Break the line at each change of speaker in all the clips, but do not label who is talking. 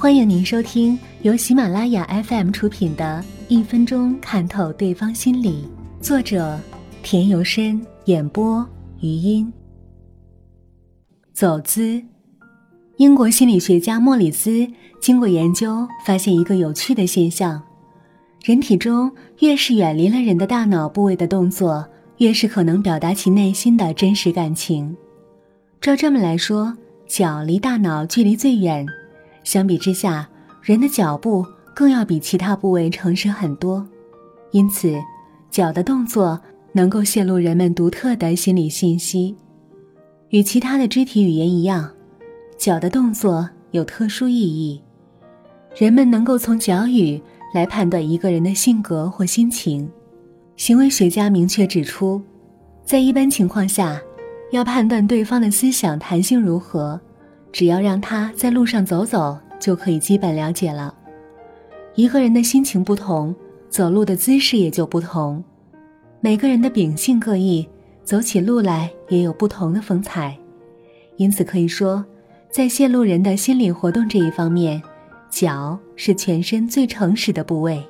欢迎您收听由喜马拉雅 FM 出品的《一分钟看透对方心理》，作者田由深，演播余音。走姿，英国心理学家莫里斯经过研究，发现一个有趣的现象：人体中越是远离了人的大脑部位的动作，越是可能表达其内心的真实感情。照这么来说，脚离大脑距离最远。相比之下，人的脚步更要比其他部位诚实很多，因此，脚的动作能够泄露人们独特的心理信息。与其他的肢体语言一样，脚的动作有特殊意义。人们能够从脚语来判断一个人的性格或心情。行为学家明确指出，在一般情况下，要判断对方的思想弹性如何。只要让他在路上走走，就可以基本了解了。一个人的心情不同，走路的姿势也就不同。每个人的秉性各异，走起路来也有不同的风采。因此可以说，在泄露人的心理活动这一方面，脚是全身最诚实的部位。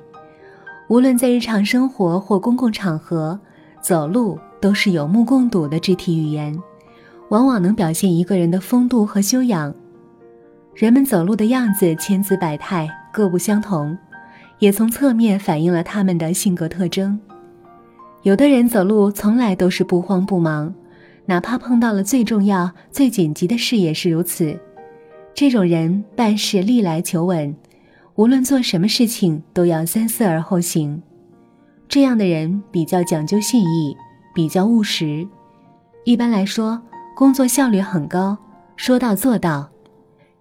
无论在日常生活或公共场合，走路都是有目共睹的肢体语言。往往能表现一个人的风度和修养。人们走路的样子千姿百态，各不相同，也从侧面反映了他们的性格特征。有的人走路从来都是不慌不忙，哪怕碰到了最重要、最紧急的事也是如此。这种人办事历来求稳，无论做什么事情都要三思而后行。这样的人比较讲究信义，比较务实。一般来说。工作效率很高，说到做到。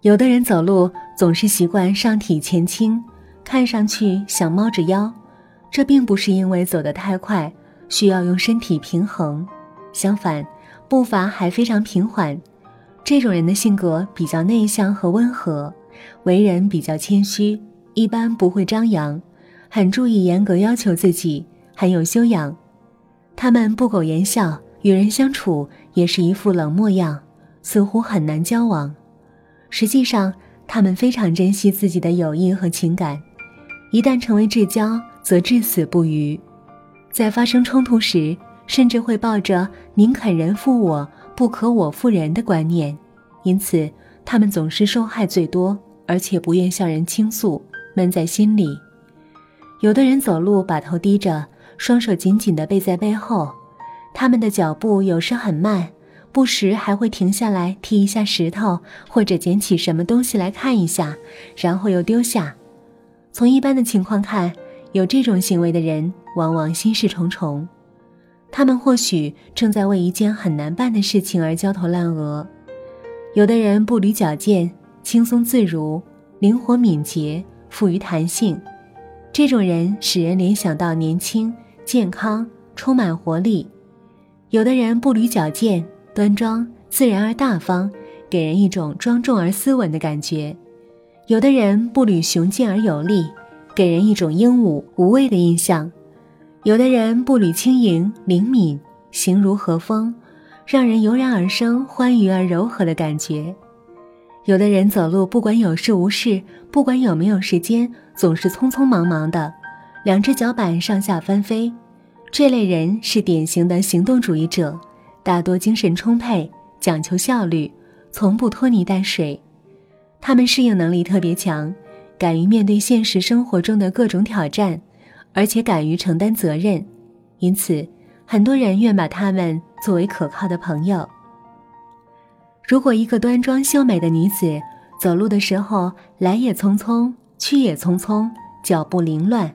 有的人走路总是习惯上体前倾，看上去像猫着腰，这并不是因为走得太快，需要用身体平衡。相反，步伐还非常平缓。这种人的性格比较内向和温和，为人比较谦虚，一般不会张扬，很注意严格要求自己，很有修养。他们不苟言笑。与人相处也是一副冷漠样，似乎很难交往。实际上，他们非常珍惜自己的友谊和情感，一旦成为至交，则至死不渝。在发生冲突时，甚至会抱着“宁肯人负我，不可我负人”的观念。因此，他们总是受害最多，而且不愿向人倾诉，闷在心里。有的人走路把头低着，双手紧紧地背在背后。他们的脚步有时很慢，不时还会停下来踢一下石头，或者捡起什么东西来看一下，然后又丢下。从一般的情况看，有这种行为的人往往心事重重，他们或许正在为一件很难办的事情而焦头烂额。有的人步履矫健，轻松自如，灵活敏捷，富于弹性，这种人使人联想到年轻、健康、充满活力。有的人步履矫健、端庄、自然而大方，给人一种庄重而斯文的感觉；有的人步履雄健而有力，给人一种英武无畏的印象；有的人步履轻盈、灵敏，形如和风，让人油然而生欢愉而柔和的感觉；有的人走路不管有事无事，不管有没有时间，总是匆匆忙忙的，两只脚板上下翻飞。这类人是典型的行动主义者，大多精神充沛，讲求效率，从不拖泥带水。他们适应能力特别强，敢于面对现实生活中的各种挑战，而且敢于承担责任。因此，很多人愿把他们作为可靠的朋友。如果一个端庄秀美的女子走路的时候来也匆匆，去也匆匆，脚步凌乱，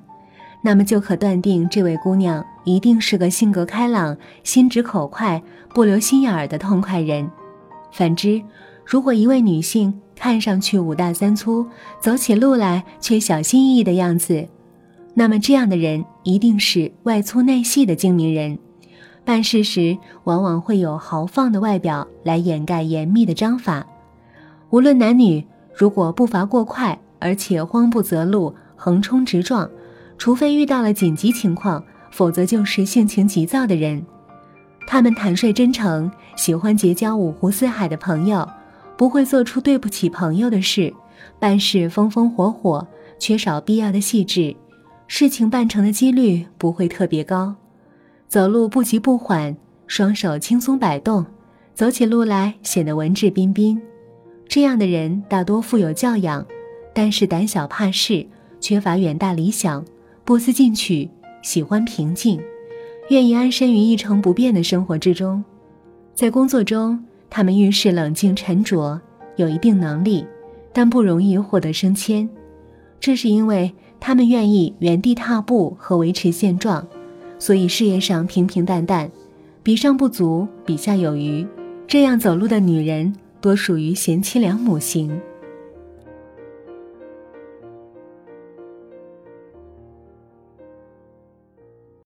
那么就可断定这位姑娘。一定是个性格开朗、心直口快、不留心眼儿的痛快人。反之，如果一位女性看上去五大三粗，走起路来却小心翼翼的样子，那么这样的人一定是外粗内细的精明人。办事时往往会有豪放的外表来掩盖严密的章法。无论男女，如果步伐过快，而且慌不择路、横冲直撞，除非遇到了紧急情况。否则就是性情急躁的人，他们坦率真诚，喜欢结交五湖四海的朋友，不会做出对不起朋友的事，办事风风火火，缺少必要的细致，事情办成的几率不会特别高。走路不急不缓，双手轻松摆动，走起路来显得文质彬彬。这样的人大多富有教养，但是胆小怕事，缺乏远大理想，不思进取，喜欢平静，愿意安身于一成不变的生活之中。在工作中，他们遇事冷静沉着，有一定能力，但不容易获得升迁。这是因为他们愿意原地踏步和维持现状。所以事业上平平淡淡，比上不足，比下有余。这样走路的女人多属于贤妻良母型。